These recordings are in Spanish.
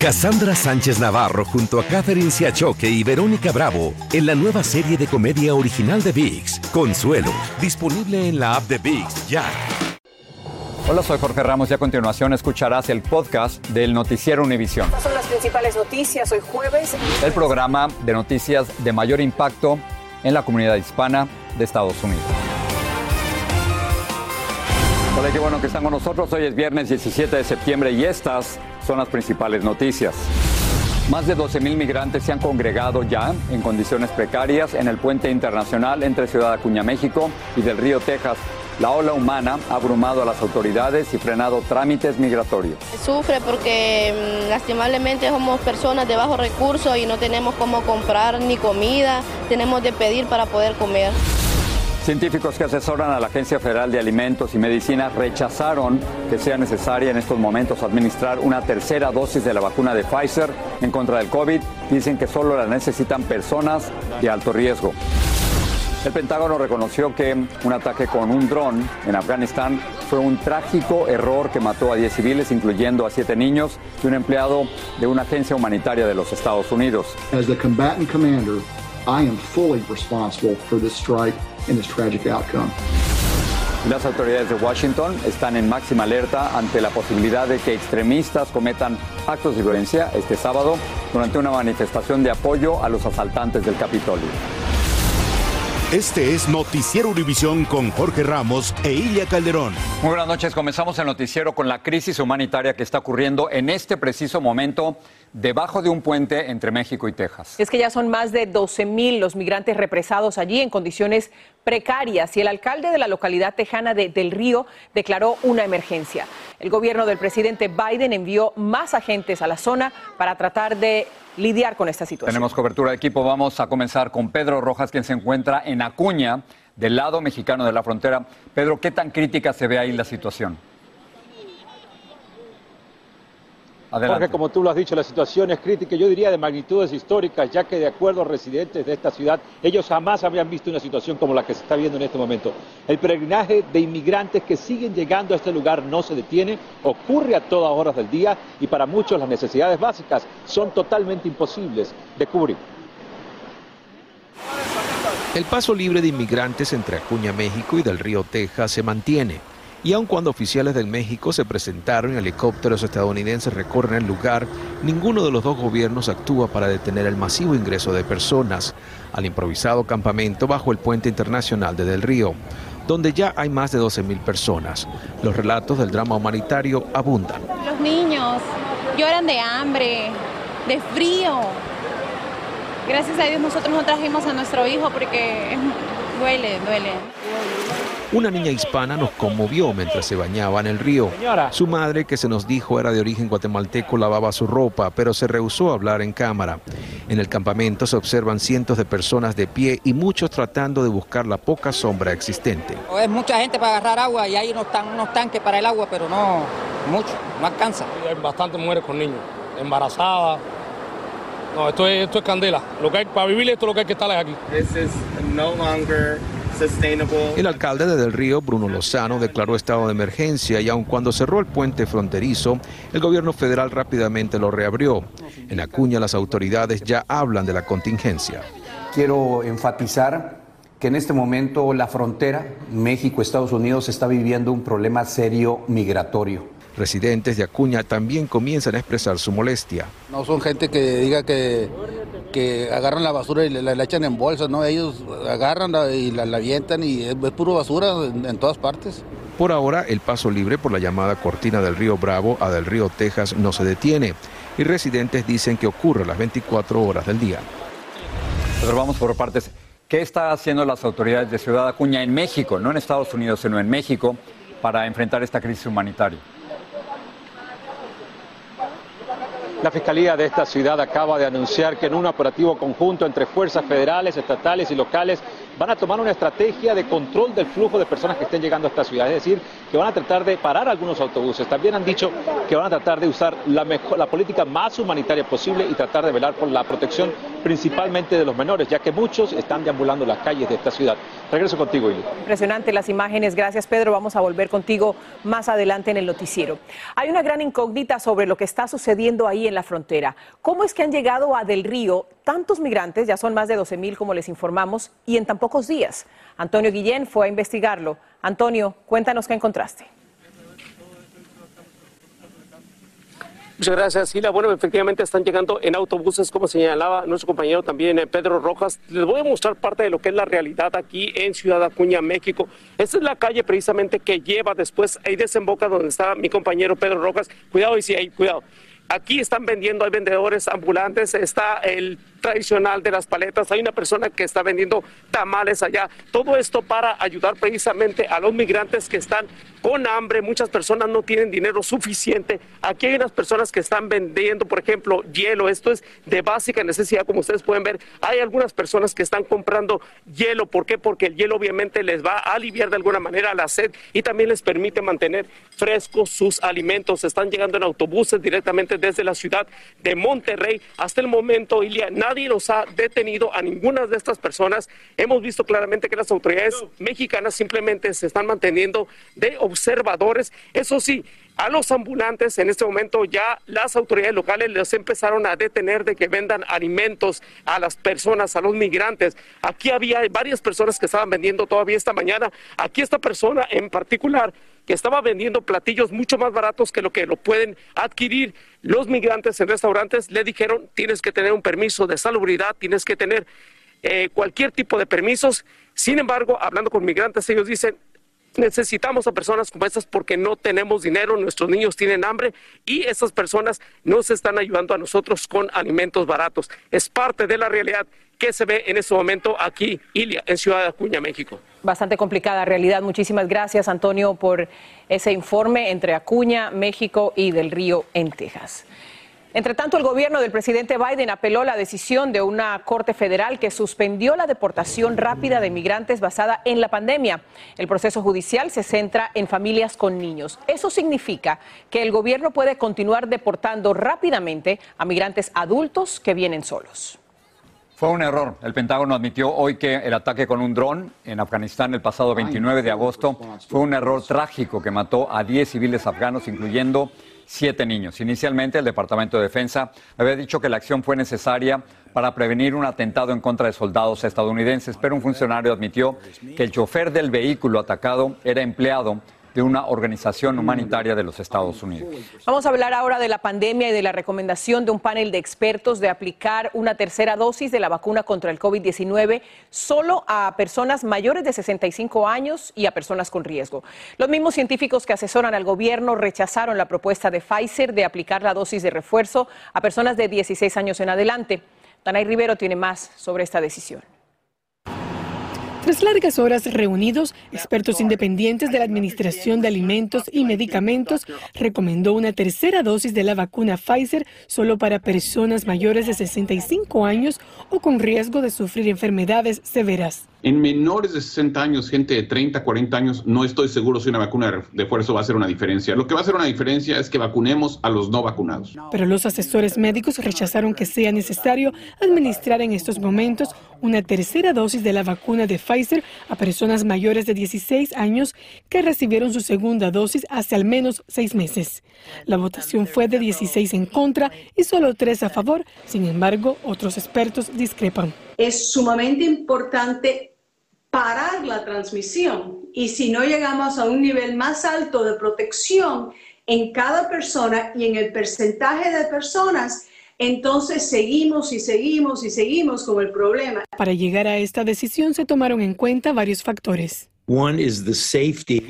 Cassandra Sánchez Navarro junto a Catherine Siachoque y Verónica Bravo en la nueva serie de comedia original de VIX, Consuelo, disponible en la app de VIX ya. Hola, soy Jorge Ramos y a continuación escucharás el podcast del Noticiero Univisión. Estas son las principales noticias hoy jueves. El programa de noticias de mayor impacto en la comunidad hispana de Estados Unidos. Hola, qué bueno que están con nosotros. Hoy es viernes 17 de septiembre y estas son las principales noticias. Más de 12.000 migrantes se han congregado ya en condiciones precarias en el puente internacional entre Ciudad Acuña, México y del río Texas. La ola humana ha abrumado a las autoridades y frenado trámites migratorios. Sufre porque mm, lastimablemente somos personas de bajos recursos y no tenemos cómo comprar ni comida, tenemos de pedir para poder comer. Científicos que asesoran a la Agencia Federal de Alimentos y Medicinas rechazaron que sea necesaria en estos momentos administrar una tercera dosis de la vacuna de Pfizer en contra del COVID. Dicen que solo la necesitan personas de alto riesgo. El Pentágono reconoció que un ataque con un dron en Afganistán fue un trágico error que mató a 10 civiles, incluyendo a 7 niños y un empleado de una agencia humanitaria de los Estados Unidos. As the combatant commander, I am fully responsible for this strike and this tragic outcome. Las autoridades de Washington están en máxima alerta ante la posibilidad de que extremistas cometan actos de violencia este sábado durante una manifestación de apoyo a los asaltantes del Capitolio. Este es Noticiero Univisión con Jorge Ramos e Ilia Calderón. Muy buenas noches. Comenzamos el noticiero con la crisis humanitaria que está ocurriendo en este preciso momento debajo de un puente entre México y Texas. Es que ya son más de 12 mil los migrantes represados allí en condiciones precarias y el alcalde de la localidad tejana de Del Río declaró una emergencia. El gobierno del presidente Biden envió más agentes a la zona para tratar de lidiar con esta situación. Tenemos cobertura de equipo. Vamos a comenzar con Pedro Rojas, quien se encuentra en Acuña, del lado mexicano de la frontera. Pedro, ¿qué tan crítica se ve ahí la situación? Adelante. Jorge, como tú lo has dicho, la situación es crítica, yo diría de magnitudes históricas, ya que de acuerdo a residentes de esta ciudad, ellos jamás habían visto una situación como la que se está viendo en este momento. El peregrinaje de inmigrantes que siguen llegando a este lugar no se detiene, ocurre a todas horas del día y para muchos las necesidades básicas son totalmente imposibles de cubrir. El paso libre de inmigrantes entre Acuña, México y del río Texas se mantiene. Y aun cuando oficiales del México se presentaron y helicópteros estadounidenses recorren el lugar, ninguno de los dos gobiernos actúa para detener el masivo ingreso de personas al improvisado campamento bajo el puente internacional de Del Río, donde ya hay más de 12.000 personas. Los relatos del drama humanitario abundan. Los niños lloran de hambre, de frío. Gracias a Dios nosotros no trajimos a nuestro hijo porque duele, duele. Una niña hispana nos conmovió mientras se bañaba en el río. Su madre, que se nos dijo era de origen guatemalteco, lavaba su ropa, pero se rehusó a hablar en cámara. En el campamento se observan cientos de personas de pie y muchos tratando de buscar la poca sombra existente. Es mucha gente para agarrar agua y hay unos, tan- unos tanques para el agua, pero no mucho, no alcanza. Hay bastantes mujeres con niños, embarazadas. No, esto es, esto es candela. Lo que hay, para vivir esto lo que hay que estar es aquí. El alcalde de Del Río, Bruno Lozano, declaró estado de emergencia y aun cuando cerró el puente fronterizo, el gobierno federal rápidamente lo reabrió. En Acuña las autoridades ya hablan de la contingencia. Quiero enfatizar que en este momento la frontera México-Estados Unidos está viviendo un problema serio migratorio. Residentes de Acuña también comienzan a expresar su molestia. No son gente que diga que, que agarran la basura y la, la echan en bolsas, ¿no? Ellos agarran la- y la, la avientan y es, es puro basura en, en todas partes. Por ahora, el paso libre por la llamada cortina del río Bravo a del río Texas no se detiene y residentes dicen que ocurre a las 24 horas del día. Pero vamos por partes. ¿Qué están haciendo las autoridades de Ciudad Acuña en México, no en Estados Unidos, sino en México, para enfrentar esta crisis humanitaria? La Fiscalía de esta ciudad acaba de anunciar que en un operativo conjunto entre fuerzas federales, estatales y locales van a tomar una estrategia de control del flujo de personas que estén llegando a esta ciudad, es decir, que van a tratar de parar algunos autobuses. También han dicho que van a tratar de usar la, política más humanitaria posible y tratar de velar por la protección principalmente de los menores, ya que muchos están deambulando las calles de esta ciudad. Regreso contigo, Ili. Impresionante las imágenes. Gracias, Pedro. Vamos a volver contigo más adelante en el noticiero. Hay una gran incógnita sobre lo que está sucediendo ahí en la frontera. ¿Cómo es que han llegado a Del Río tantos migrantes? Ya son más de 12 mil, como les informamos, y en tan pocos días. Antonio Guillén fue a investigarlo. Antonio, cuéntanos qué encontraste. Muchas gracias, Sila. Bueno, efectivamente están llegando en autobuses, como señalaba nuestro compañero también, eh, Pedro Rojas. Les voy a mostrar parte de lo que es la realidad aquí en Ciudad Acuña, México. Esta es la calle precisamente que lleva después, ahí desemboca donde está mi compañero Pedro Rojas. Cuidado, y sí, ahí, cuidado. Aquí están vendiendo, hay vendedores ambulantes, está el tradicional de las paletas, hay una persona que está vendiendo tamales allá. Todo esto para ayudar precisamente a los migrantes que están con hambre, muchas personas no tienen dinero suficiente. Aquí hay unas personas que están vendiendo, por ejemplo, hielo. Esto es de básica necesidad, como ustedes pueden ver. Hay algunas personas que están comprando hielo. ¿Por qué? Porque el hielo obviamente les va a aliviar de alguna manera la sed y también les permite mantener frescos sus alimentos. Están llegando en autobuses directamente desde la ciudad de Monterrey. Hasta el momento, Ilia, nadie los ha detenido a ninguna de estas personas. Hemos visto claramente que las autoridades mexicanas simplemente se están manteniendo de observadores. Eso sí, a los ambulantes en este momento ya las autoridades locales les empezaron a detener de que vendan alimentos a las personas, a los migrantes. Aquí había varias personas que estaban vendiendo todavía esta mañana. Aquí esta persona en particular que estaba vendiendo platillos mucho más baratos que lo que lo pueden adquirir los migrantes en restaurantes, le dijeron tienes que tener un permiso de salubridad, tienes que tener eh, cualquier tipo de permisos. Sin embargo, hablando con migrantes, ellos dicen, necesitamos a personas como estas porque no tenemos dinero, nuestros niños tienen hambre y esas personas nos están ayudando a nosotros con alimentos baratos. Es parte de la realidad que se ve en este momento aquí, Ilia, en Ciudad de Acuña, México. Bastante complicada realidad. Muchísimas gracias, Antonio, por ese informe entre Acuña, México y del Río en Texas. Entre tanto, el gobierno del presidente Biden apeló la decisión de una corte federal que suspendió la deportación rápida de migrantes basada en la pandemia. El proceso judicial se centra en familias con niños. Eso significa que el gobierno puede continuar deportando rápidamente a migrantes adultos que vienen solos. Fue un error. El Pentágono admitió hoy que el ataque con un dron en Afganistán el pasado 29 de agosto fue un error trágico que mató a 10 civiles afganos, incluyendo siete niños. Inicialmente, el Departamento de Defensa había dicho que la acción fue necesaria para prevenir un atentado en contra de soldados estadounidenses, pero un funcionario admitió que el chofer del vehículo atacado era empleado de una organización humanitaria de los Estados Unidos. Vamos a hablar ahora de la pandemia y de la recomendación de un panel de expertos de aplicar una tercera dosis de la vacuna contra el COVID-19 solo a personas mayores de 65 años y a personas con riesgo. Los mismos científicos que asesoran al gobierno rechazaron la propuesta de Pfizer de aplicar la dosis de refuerzo a personas de 16 años en adelante. Danay Rivero tiene más sobre esta decisión. Tras largas horas reunidos, expertos independientes de la Administración de Alimentos y Medicamentos recomendó una tercera dosis de la vacuna Pfizer solo para personas mayores de 65 años o con riesgo de sufrir enfermedades severas. En menores de 60 años, gente de 30, 40 años, no estoy seguro si una vacuna de refuerzo va a hacer una diferencia. Lo que va a hacer una diferencia es que vacunemos a los no vacunados. Pero los asesores médicos rechazaron que sea necesario administrar en estos momentos una tercera dosis de la vacuna de Pfizer a personas mayores de 16 años que recibieron su segunda dosis hace al menos seis meses. La votación fue de 16 en contra y solo tres a favor. Sin embargo, otros expertos discrepan. Es sumamente importante parar la transmisión y si no llegamos a un nivel más alto de protección en cada persona y en el porcentaje de personas, entonces seguimos y seguimos y seguimos con el problema. Para llegar a esta decisión se tomaron en cuenta varios factores.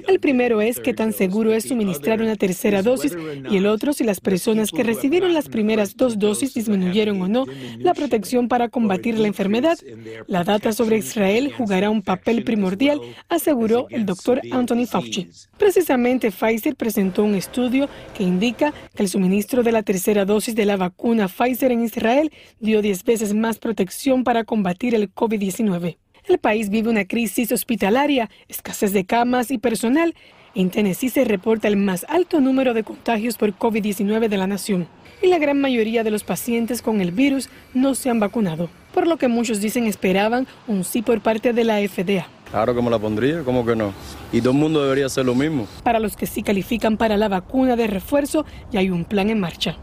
El primero es qué tan seguro es suministrar una tercera dosis y el otro si las personas que recibieron las primeras dos dosis disminuyeron o no la protección para combatir la enfermedad. La data sobre Israel jugará un papel primordial, aseguró el doctor Anthony Fauci. Precisamente Pfizer presentó un estudio que indica que el suministro de la tercera dosis de la vacuna Pfizer en Israel dio 10 veces más protección para combatir el COVID-19. El país vive una crisis hospitalaria, escasez de camas y personal. En Tennessee se reporta el más alto número de contagios por COVID-19 de la nación y la gran mayoría de los pacientes con el virus no se han vacunado, por lo que muchos dicen esperaban un sí por parte de la FDA. Claro que me la pondría, ¿cómo que no? Y todo el mundo debería hacer lo mismo. Para los que sí califican para la vacuna de refuerzo, ya hay un plan en marcha.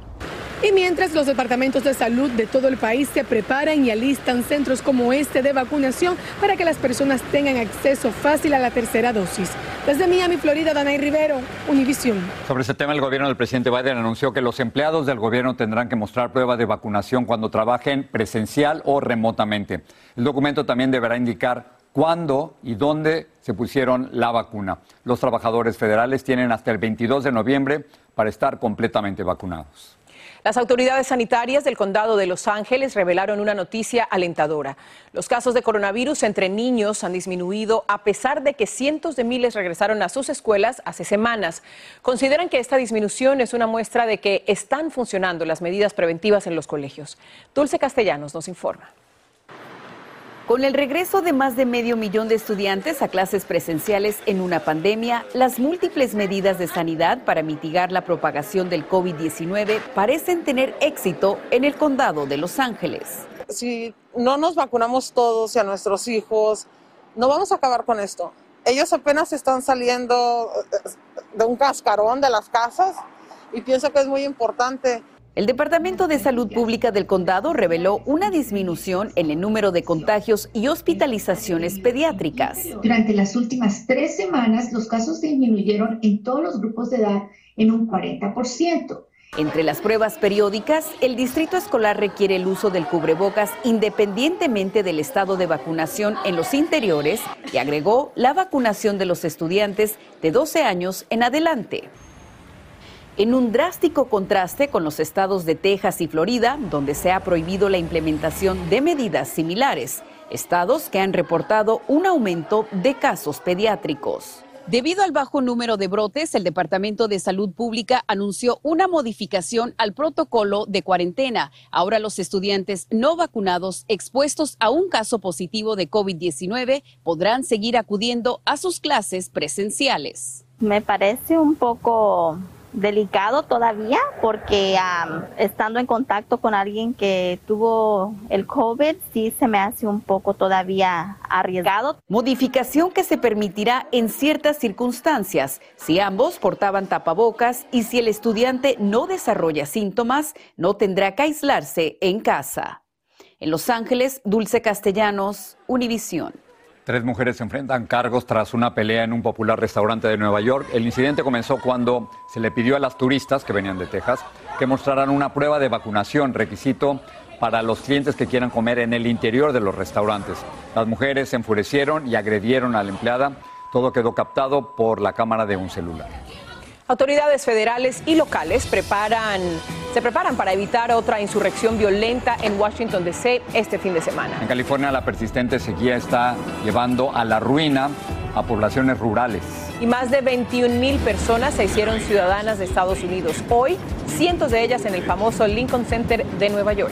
Y mientras los departamentos de salud de todo el país se preparan y alistan centros como este de vacunación para que las personas tengan acceso fácil a la tercera dosis. Desde Miami, Florida, Danay Rivero, Univisión. Sobre este tema, el gobierno del presidente Biden anunció que los empleados del gobierno tendrán que mostrar prueba de vacunación cuando trabajen presencial o remotamente. El documento también deberá indicar cuándo y dónde se pusieron la vacuna. Los trabajadores federales tienen hasta el 22 de noviembre para estar completamente vacunados. Las autoridades sanitarias del condado de Los Ángeles revelaron una noticia alentadora. Los casos de coronavirus entre niños han disminuido a pesar de que cientos de miles regresaron a sus escuelas hace semanas. Consideran que esta disminución es una muestra de que están funcionando las medidas preventivas en los colegios. Dulce Castellanos nos informa. Con el regreso de más de medio millón de estudiantes a clases presenciales en una pandemia, las múltiples medidas de sanidad para mitigar la propagación del COVID-19 parecen tener éxito en el condado de Los Ángeles. Si no nos vacunamos todos y a nuestros hijos, no vamos a acabar con esto. Ellos apenas están saliendo de un cascarón de las casas y pienso que es muy importante el Departamento de Salud Pública del condado reveló una disminución en el número de contagios y hospitalizaciones pediátricas. Durante las últimas tres semanas, los casos disminuyeron en todos los grupos de edad en un 40%. Entre las pruebas periódicas, el distrito escolar requiere el uso del cubrebocas independientemente del estado de vacunación en los interiores y agregó la vacunación de los estudiantes de 12 años en adelante en un drástico contraste con los estados de Texas y Florida, donde se ha prohibido la implementación de medidas similares, estados que han reportado un aumento de casos pediátricos. Debido al bajo número de brotes, el Departamento de Salud Pública anunció una modificación al protocolo de cuarentena. Ahora los estudiantes no vacunados expuestos a un caso positivo de COVID-19 podrán seguir acudiendo a sus clases presenciales. Me parece un poco delicado todavía porque estando en contacto con alguien que tuvo el COVID, sí se me hace un poco todavía arriesgado. Modificación que se permitirá en ciertas circunstancias, si ambos portaban tapabocas y si el estudiante no desarrolla síntomas, no tendrá que aislarse en casa. En Los Ángeles, Dulce Castellanos, Univisión. Tres mujeres se enfrentan cargos tras una pelea en un popular restaurante de Nueva York. El incidente comenzó cuando se le pidió a las turistas que venían de Texas que mostraran una prueba de vacunación, requisito para los clientes que quieran comer en el interior de los restaurantes. Las mujeres se enfurecieron y agredieron a la empleada. Todo quedó captado por la cámara de un celular. Autoridades federales y locales preparan, se preparan para evitar otra insurrección violenta en Washington, D.C. este fin de semana. En California la persistente sequía está llevando a la ruina a poblaciones rurales. Y más de 21 mil personas se hicieron ciudadanas de Estados Unidos. Hoy, cientos de ellas en el famoso Lincoln Center de Nueva York.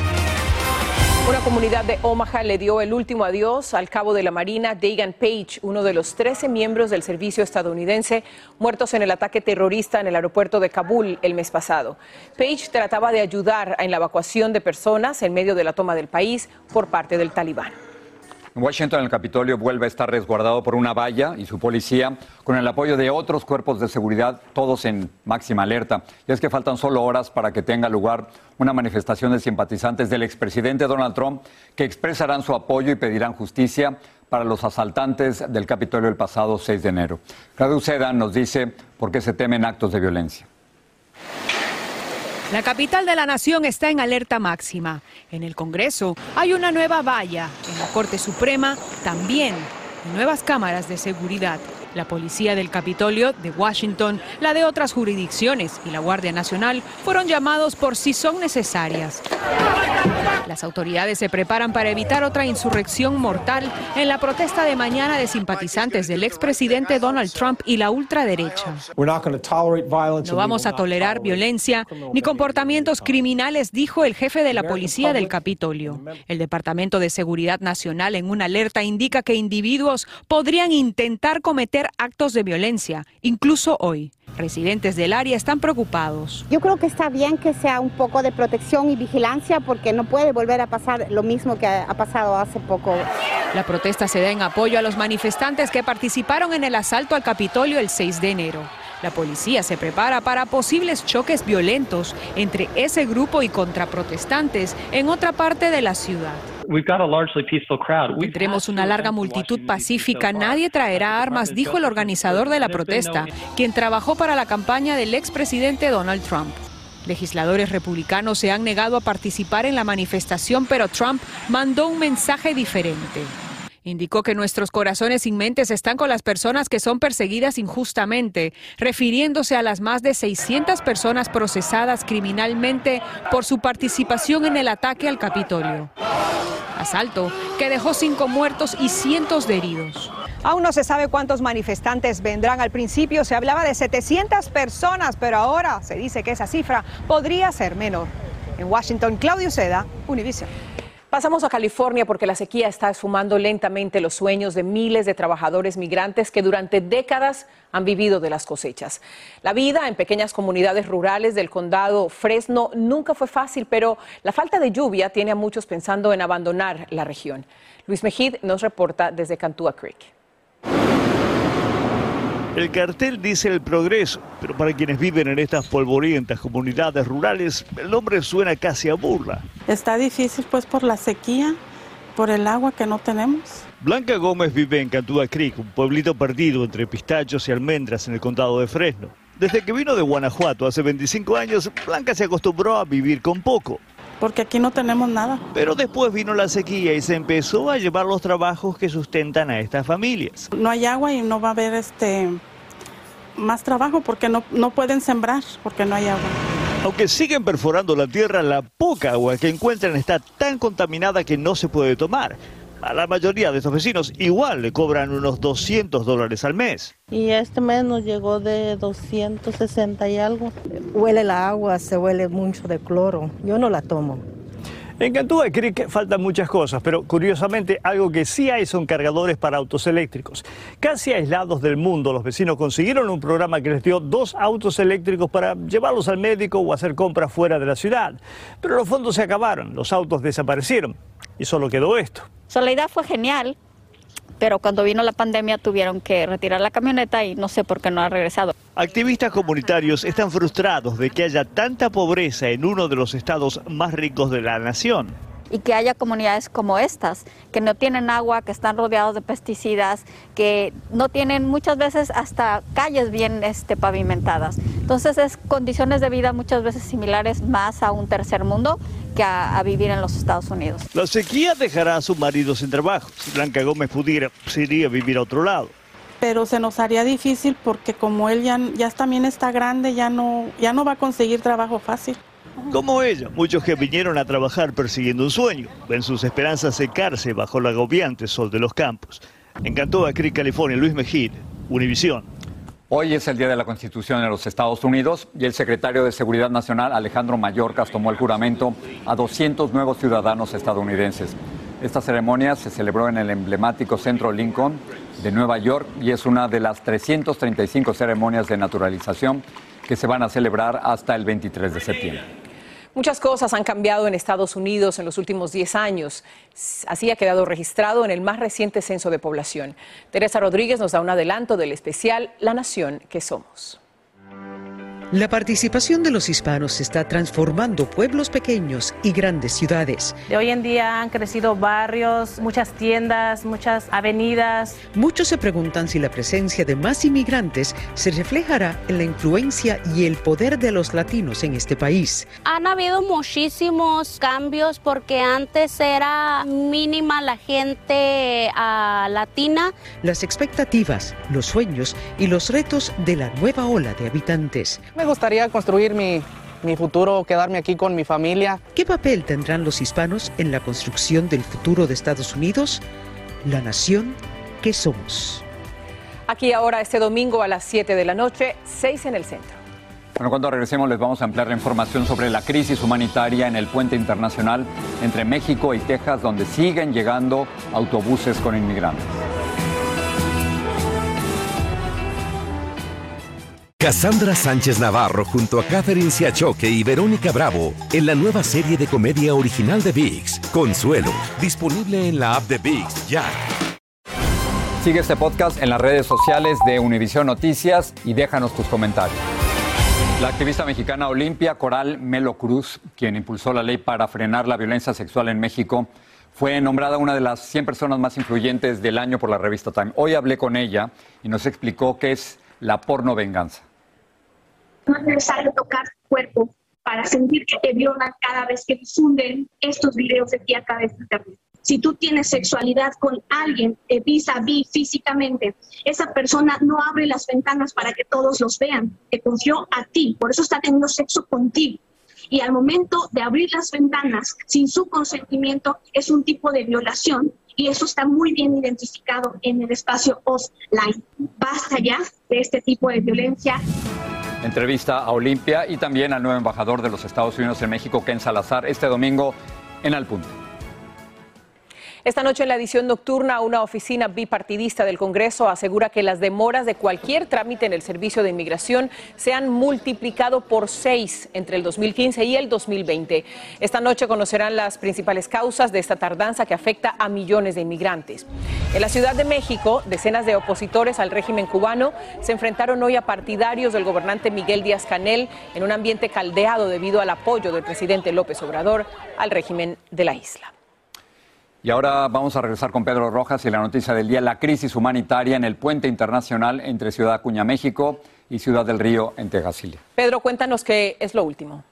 Una comunidad de Omaha le dio el último adiós al cabo de la Marina Dagan Page, uno de los 13 miembros del servicio estadounidense muertos en el ataque terrorista en el aeropuerto de Kabul el mes pasado. Page trataba de ayudar en la evacuación de personas en medio de la toma del país por parte del talibán. En Washington, el Capitolio vuelve a estar resguardado por una valla y su policía, con el apoyo de otros cuerpos de seguridad, todos en máxima alerta. Y es que faltan solo horas para que tenga lugar una manifestación de simpatizantes del expresidente Donald Trump que expresarán su apoyo y pedirán justicia para los asaltantes del Capitolio el pasado 6 de enero. Claudio Seda nos dice por qué se temen actos de violencia. La capital de la nación está en alerta máxima. En el Congreso hay una nueva valla. En la Corte Suprema también. nuevas cámaras de seguridad. La policía del Capitolio de Washington, la de otras jurisdicciones y la Guardia Nacional fueron llamados por si son necesarias. Las autoridades se preparan para evitar otra insurrección mortal en la protesta de mañana de simpatizantes del expresidente Donald Trump y la ultraderecha. No vamos a tolerar violencia ni comportamientos criminales, dijo el jefe de la policía del Capitolio. El Departamento de Seguridad Nacional en una alerta indica que individuos podrían intentar cometer actos de violencia, incluso hoy. Residentes del área están preocupados. Yo creo que está bien que sea un poco de protección y vigilancia porque no puede volver a pasar lo mismo que ha pasado hace poco. La protesta se da en apoyo a los manifestantes que participaron en el asalto al Capitolio el 6 de enero. La policía se prepara para posibles choques violentos entre ese grupo y contraprotestantes en otra parte de la ciudad. Tendremos una larga multitud pacífica. Nadie traerá armas, dijo el organizador de la protesta, quien trabajó para la campaña del expresidente Donald Trump. Legisladores republicanos se han negado a participar en la manifestación, pero Trump mandó un mensaje diferente. Indicó que nuestros corazones y mentes están con las personas que son perseguidas injustamente, refiriéndose a las más de 600 personas procesadas criminalmente por su participación en el ataque al Capitolio. Asalto que dejó cinco muertos y cientos de heridos. Aún no se sabe cuántos manifestantes vendrán. Al principio se hablaba de 700 personas, pero ahora se dice que esa cifra podría ser menor. En Washington, Claudio Seda, Univision. Pasamos a California porque la sequía está esfumando lentamente los sueños de miles de trabajadores migrantes que durante décadas han vivido de las cosechas. La vida en pequeñas comunidades rurales del condado Fresno nunca fue fácil, pero la falta de lluvia tiene a muchos pensando en abandonar la región. Luis Mejid nos reporta desde Cantua Creek. El cartel dice el progreso, pero para quienes viven en estas polvorientas comunidades rurales, el nombre suena casi a burla. Está difícil pues por la sequía, por el agua que no tenemos. Blanca Gómez vive en Cantúa Creek, un pueblito perdido entre pistachos y almendras en el condado de Fresno. Desde que vino de Guanajuato hace 25 años, Blanca se acostumbró a vivir con poco. Porque aquí no tenemos nada. Pero después vino la sequía y se empezó a llevar los trabajos que sustentan a estas familias. No hay agua y no va a haber este más trabajo porque no, no pueden sembrar porque no hay agua. Aunque siguen perforando la tierra, la poca agua que encuentran está tan contaminada que no se puede tomar. A la mayoría de estos vecinos igual le cobran unos 200 dólares al mes. Y este mes nos llegó de 260 y algo. Huele la agua, se huele mucho de cloro. Yo no la tomo. En Cantúa Creek faltan muchas cosas, pero curiosamente algo que sí hay son cargadores para autos eléctricos. Casi aislados del mundo, los vecinos consiguieron un programa que les dio dos autos eléctricos para llevarlos al médico o hacer compras fuera de la ciudad. Pero los fondos se acabaron, los autos desaparecieron y solo quedó esto. idea fue genial, pero cuando vino la pandemia tuvieron que retirar la camioneta y no sé por qué no ha regresado. Activistas comunitarios están frustrados de que haya tanta pobreza en uno de los estados más ricos de la nación y que haya comunidades como estas, que no tienen agua, que están rodeados de pesticidas, que no tienen muchas veces hasta calles bien este, pavimentadas. Entonces es condiciones de vida muchas veces similares más a un tercer mundo que a, vivir en los Estados Unidos. La sequía dejará a su marido sin trabajo. Si Blanca Gómez pudiera, se iría a vivir a otro lado pero se nos haría difícil porque como él ya, ya también está grande, ya no, ya no va a conseguir trabajo fácil. Como ella, muchos que vinieron a trabajar persiguiendo un sueño, ven sus esperanzas secarse bajo el agobiante sol de los campos. Encantó a Creek, California, Luis Mejía, Univisión. Hoy es el Día de la Constitución en los Estados Unidos y el secretario de Seguridad Nacional, Alejandro Mayorkas, tomó el juramento a 200 nuevos ciudadanos estadounidenses. Esta ceremonia se celebró en el emblemático Centro Lincoln de Nueva York y es una de las 335 ceremonias de naturalización que se van a celebrar hasta el 23 de septiembre. Muchas cosas han cambiado en Estados Unidos en los últimos 10 años. Así ha quedado registrado en el más reciente censo de población. Teresa Rodríguez nos da un adelanto del especial La Nación que Somos. La participación de los hispanos está transformando pueblos pequeños y grandes ciudades. De hoy en día han crecido barrios, muchas tiendas, muchas avenidas. Muchos se preguntan si la presencia de más inmigrantes se reflejará en la influencia y el poder de los latinos en este país. Han habido muchísimos cambios porque antes era mínima la gente uh, latina. Las expectativas, los sueños y los retos de la nueva ola de habitantes. Me gustaría construir mi, mi futuro, quedarme aquí con mi familia. ¿Qué papel tendrán los hispanos en la construcción del futuro de Estados Unidos? La nación que somos. Aquí ahora este domingo a las 7 de la noche, 6 en el centro. Bueno, cuando regresemos les vamos a ampliar la información sobre la crisis humanitaria en el puente internacional entre México y Texas, donde siguen llegando autobuses con inmigrantes. Cassandra Sánchez Navarro junto a Catherine Siachoque y Verónica Bravo en la nueva serie de comedia original de VIX, Consuelo, disponible en la app de VIX ya. Sigue este podcast en las redes sociales de Univision Noticias y déjanos tus comentarios. La activista mexicana Olimpia Coral Melo Cruz, quien impulsó la ley para frenar la violencia sexual en México, fue nombrada una de las 100 personas más influyentes del año por la revista Time. Hoy hablé con ella y nos explicó qué es la porno venganza. No es necesario tocar tu cuerpo para sentir que te violan cada vez que difunden estos videos de ti a través de internet. Si tú tienes sexualidad con alguien eh, vis a vis físicamente, esa persona no abre las ventanas para que todos los vean. Te confió a ti, por eso está teniendo sexo contigo. Y al momento de abrir las ventanas sin su consentimiento es un tipo de violación y eso está muy bien identificado en el espacio offline. Basta ya de este tipo de violencia. Entrevista a Olimpia y también al nuevo embajador de los Estados Unidos en México, Ken Salazar, este domingo en Al Punto. Esta noche en la edición nocturna, una oficina bipartidista del Congreso asegura que las demoras de cualquier trámite en el servicio de inmigración se han multiplicado por seis entre el 2015 y el 2020. Esta noche conocerán las principales causas de esta tardanza que afecta a millones de inmigrantes. En la Ciudad de México, decenas de opositores al régimen cubano se enfrentaron hoy a partidarios del gobernante Miguel Díaz Canel en un ambiente caldeado debido al apoyo del presidente López Obrador al régimen de la isla. Y ahora vamos a regresar con Pedro Rojas y la noticia del día, la crisis humanitaria en el puente internacional entre Ciudad Acuña, México y Ciudad del Río en Tegasile. Pedro, cuéntanos qué es lo último.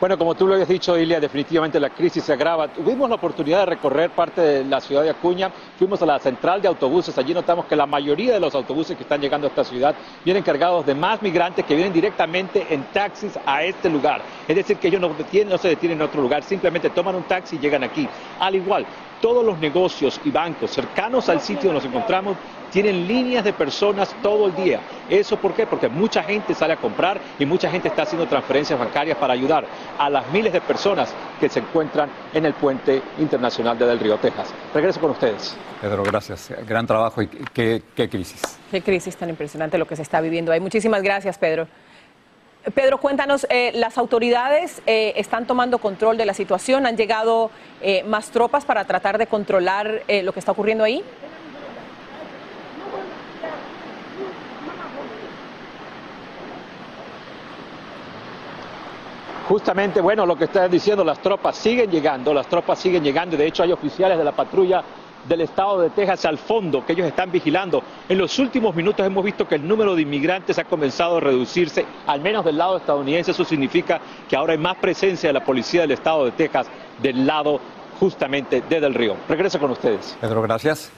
Bueno, como tú lo habías dicho, Ilia, definitivamente la crisis se agrava. Tuvimos la oportunidad de recorrer parte de la ciudad de Acuña, fuimos a la central de autobuses, allí notamos que la mayoría de los autobuses que están llegando a esta ciudad vienen cargados de más migrantes que vienen directamente en taxis a este lugar. Es decir, que ellos no, detienen, no se detienen en otro lugar, simplemente toman un taxi y llegan aquí. Al igual, todos los negocios y bancos cercanos al sitio donde nos encontramos tienen líneas de personas todo el día. ¿Eso por qué? Porque mucha gente sale a comprar y mucha gente está haciendo transferencias bancarias para ayudar a las miles de personas que se encuentran en el puente internacional de Del Río, Texas. Regreso con ustedes. Pedro, gracias. Gran trabajo y qué, qué crisis. Qué crisis tan impresionante lo que se está viviendo ahí. Muchísimas gracias, Pedro. Pedro, cuéntanos, eh, las autoridades eh, están tomando control de la situación, han llegado eh, más tropas para tratar de controlar lo que está ocurriendo ahí. Justamente, bueno, lo que están diciendo, las tropas siguen llegando, las tropas siguen llegando, de hecho hay oficiales de la patrulla del estado de Texas al fondo que ellos están vigilando. En los últimos minutos hemos visto que el número de inmigrantes ha comenzado a reducirse, al menos del lado estadounidense. Eso significa que ahora hay más presencia de la policía del estado de Texas del lado justamente de Del Río. Regreso con ustedes. Pedro, gracias.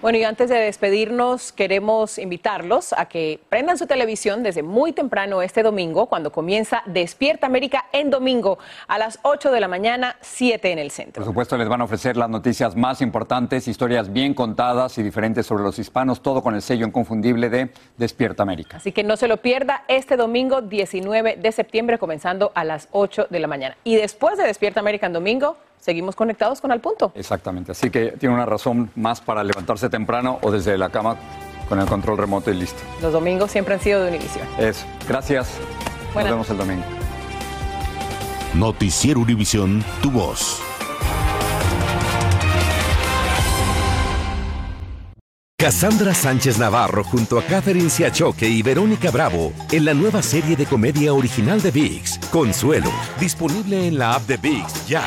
Bueno, y antes de despedirnos, queremos invitarlos a que prendan su televisión desde muy temprano este domingo, cuando comienza Despierta América en domingo a las 8 de la mañana, 7 en el centro. Por supuesto, les van a ofrecer las noticias más importantes, historias bien contadas y diferentes sobre los hispanos, todo con el sello inconfundible de Despierta América. Así que no se lo pierda este domingo 19 de septiembre, comenzando a las 8 de la mañana. Y después de Despierta América en domingo, seguimos conectados con Al Punto. Exactamente, así que tiene una razón más para levantarse temprano o desde la cama con el control remoto y listo. Los domingos siempre han sido de Univision. Eso, gracias. Buenas. Nos vemos el domingo. Noticiero Univisión, tu voz. Cassandra Sánchez Navarro junto a Catherine Siachoque y Verónica Bravo en la nueva serie de comedia original de VIX, Consuelo, disponible en la app de VIX ya.